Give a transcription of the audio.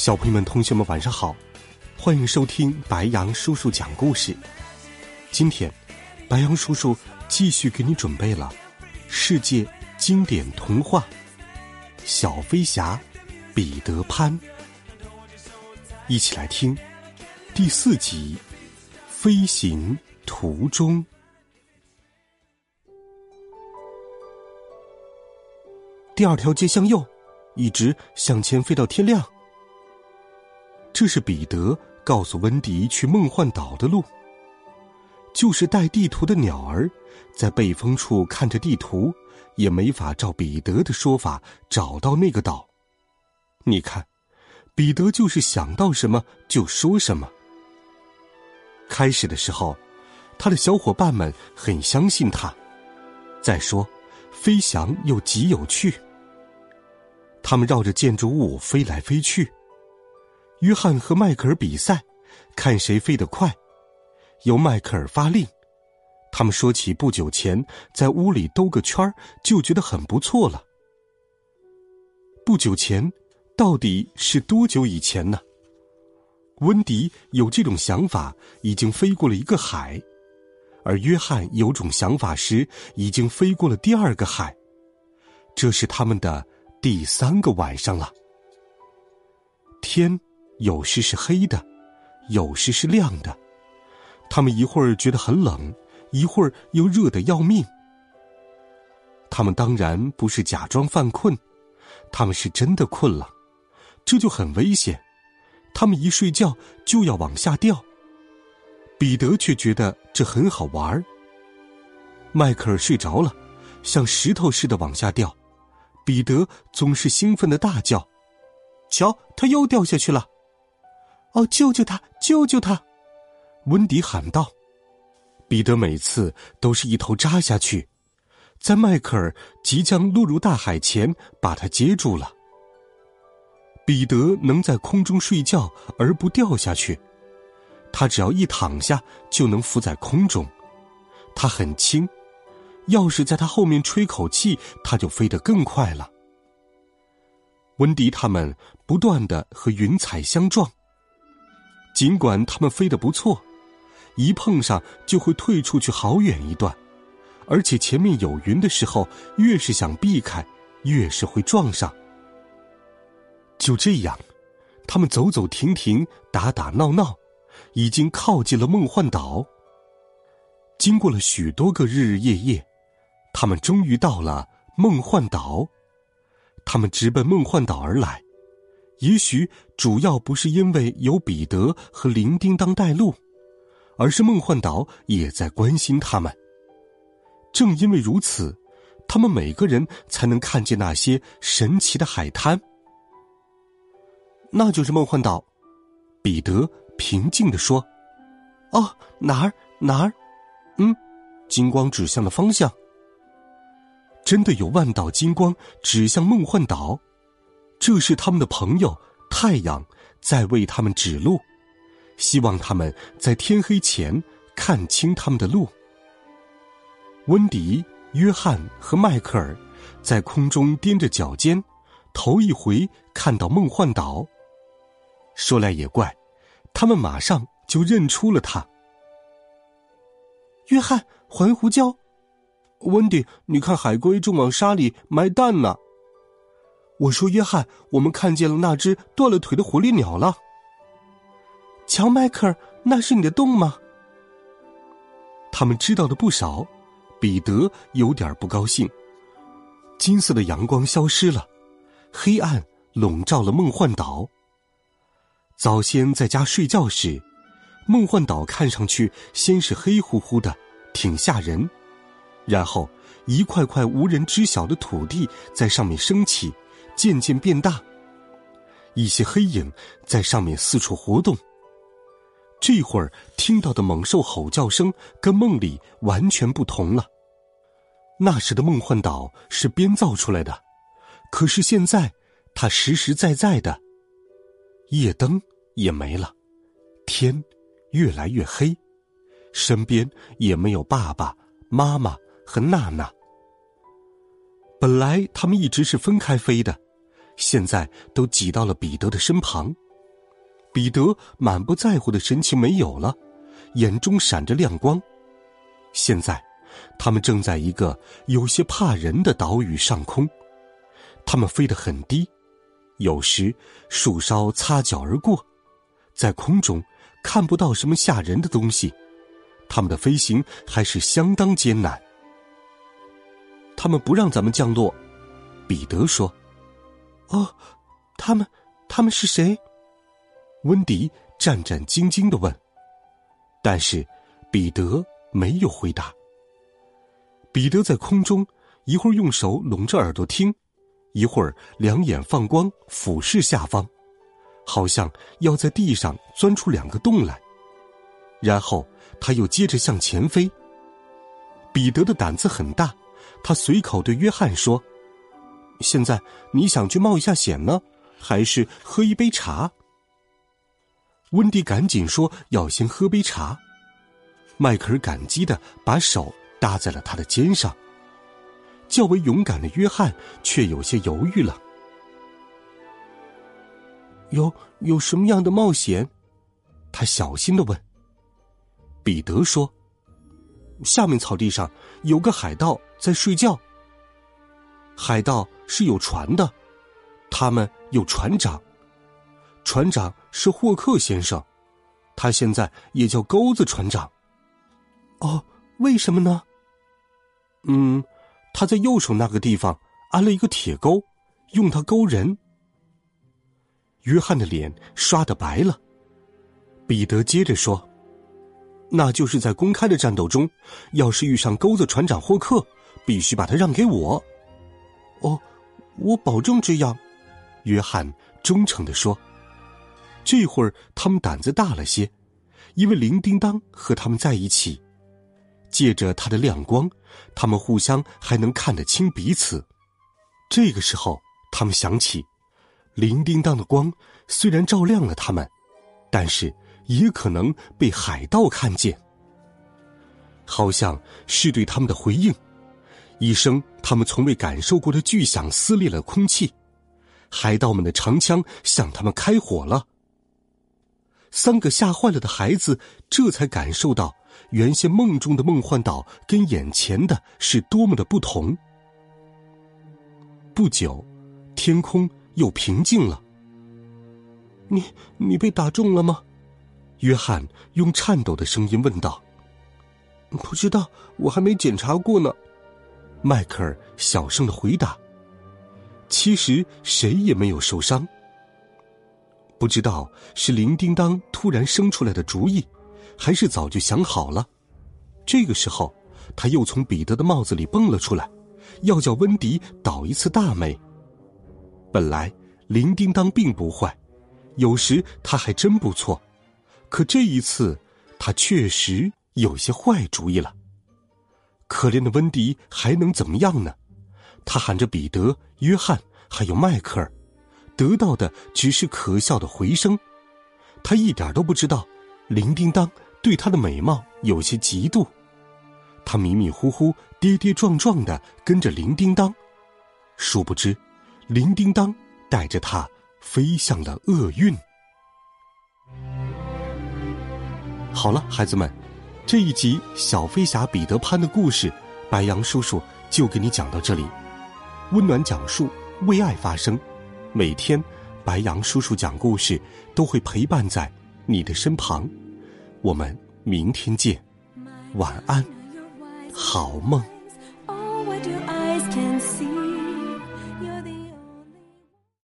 小朋友们、同学们，晚上好！欢迎收听白羊叔叔讲故事。今天，白羊叔叔继续给你准备了世界经典童话《小飞侠彼得潘》，一起来听第四集《飞行途中》。第二条街向右，一直向前飞到天亮。这是彼得告诉温迪去梦幻岛的路。就是带地图的鸟儿，在背风处看着地图，也没法照彼得的说法找到那个岛。你看，彼得就是想到什么就说什么。开始的时候，他的小伙伴们很相信他。再说，飞翔又极有趣。他们绕着建筑物飞来飞去。约翰和迈克尔比赛，看谁飞得快。由迈克尔发令。他们说起不久前在屋里兜个圈就觉得很不错了。不久前，到底是多久以前呢？温迪有这种想法，已经飞过了一个海；而约翰有种想法时，已经飞过了第二个海。这是他们的第三个晚上了。天。有时是黑的，有时是亮的。他们一会儿觉得很冷，一会儿又热得要命。他们当然不是假装犯困，他们是真的困了，这就很危险。他们一睡觉就要往下掉。彼得却觉得这很好玩。迈克尔睡着了，像石头似的往下掉。彼得总是兴奋的大叫：“瞧，他又掉下去了！”哦，救救他！救救他！温迪喊道。彼得每次都是一头扎下去，在迈克尔即将落入大海前把他接住了。彼得能在空中睡觉而不掉下去，他只要一躺下就能浮在空中。他很轻，要是在他后面吹口气，他就飞得更快了。温迪他们不断的和云彩相撞。尽管他们飞得不错，一碰上就会退出去好远一段，而且前面有云的时候，越是想避开，越是会撞上。就这样，他们走走停停，打打闹闹，已经靠近了梦幻岛。经过了许多个日日夜夜，他们终于到了梦幻岛。他们直奔梦幻岛而来。也许主要不是因为有彼得和铃叮当带路，而是梦幻岛也在关心他们。正因为如此，他们每个人才能看见那些神奇的海滩。那就是梦幻岛，彼得平静地说：“哦，哪儿哪儿？嗯，金光指向的方向。真的有万道金光指向梦幻岛。”这是他们的朋友太阳在为他们指路，希望他们在天黑前看清他们的路。温迪、约翰和迈克尔在空中踮着脚尖，头一回看到梦幻岛。说来也怪，他们马上就认出了他。约翰，环胡椒；温迪，你看海龟正往沙里埋蛋呢。我说：“约翰，我们看见了那只断了腿的火烈鸟了。”瞧，迈克尔，那是你的洞吗？他们知道的不少，彼得有点不高兴。金色的阳光消失了，黑暗笼罩了梦幻岛。早先在家睡觉时，梦幻岛看上去先是黑乎乎的，挺吓人，然后一块块无人知晓的土地在上面升起。渐渐变大，一些黑影在上面四处活动。这会儿听到的猛兽吼叫声跟梦里完全不同了。那时的梦幻岛是编造出来的，可是现在它实实在在的。夜灯也没了，天越来越黑，身边也没有爸爸妈妈和娜娜。本来他们一直是分开飞的，现在都挤到了彼得的身旁。彼得满不在乎的神情没有了，眼中闪着亮光。现在，他们正在一个有些怕人的岛屿上空，他们飞得很低，有时树梢擦脚而过，在空中看不到什么吓人的东西，他们的飞行还是相当艰难。他们不让咱们降落，彼得说：“哦，他们，他们是谁？”温迪战战兢兢的问，但是彼得没有回答。彼得在空中一会儿用手拢着耳朵听，一会儿两眼放光俯视下方，好像要在地上钻出两个洞来。然后他又接着向前飞。彼得的胆子很大，他随口对约翰说：“现在你想去冒一下险呢，还是喝一杯茶？”温迪赶紧说：“要先喝杯茶。”迈克尔感激的把手搭在了他的肩上。较为勇敢的约翰却有些犹豫了。有有什么样的冒险？他小心的问。彼得说：“下面草地上有个海盗在睡觉。海盗是有船的，他们有船长。”船长是霍克先生，他现在也叫钩子船长。哦，为什么呢？嗯，他在右手那个地方安了一个铁钩，用它勾人。约翰的脸刷的白了。彼得接着说：“那就是在公开的战斗中，要是遇上钩子船长霍克，必须把他让给我。”哦，我保证这样。”约翰忠诚的说。这会儿他们胆子大了些，因为铃叮当和他们在一起，借着他的亮光，他们互相还能看得清彼此。这个时候，他们想起，铃叮当的光虽然照亮了他们，但是也可能被海盗看见，好像是对他们的回应。一声他们从未感受过的巨响撕裂了空气，海盗们的长枪向他们开火了。三个吓坏了的孩子这才感受到，原先梦中的梦幻岛跟眼前的是多么的不同。不久，天空又平静了。你你被打中了吗？约翰用颤抖的声音问道。不知道，我还没检查过呢。迈克尔小声的回答。其实谁也没有受伤。不知道是铃叮当突然生出来的主意，还是早就想好了。这个时候，他又从彼得的帽子里蹦了出来，要叫温迪倒一次大霉。本来铃叮当并不坏，有时他还真不错，可这一次他确实有些坏主意了。可怜的温迪还能怎么样呢？他喊着彼得、约翰还有迈克尔。得到的只是可笑的回声，他一点都不知道，铃叮当对他的美貌有些嫉妒。他迷迷糊糊、跌跌撞撞的跟着铃叮当，殊不知，铃叮当带着他飞向了厄运。好了，孩子们，这一集小飞侠彼得潘的故事，白杨叔叔就给你讲到这里。温暖讲述，为爱发声。每天，白杨叔叔讲故事都会陪伴在你的身旁。我们明天见，晚安，好梦。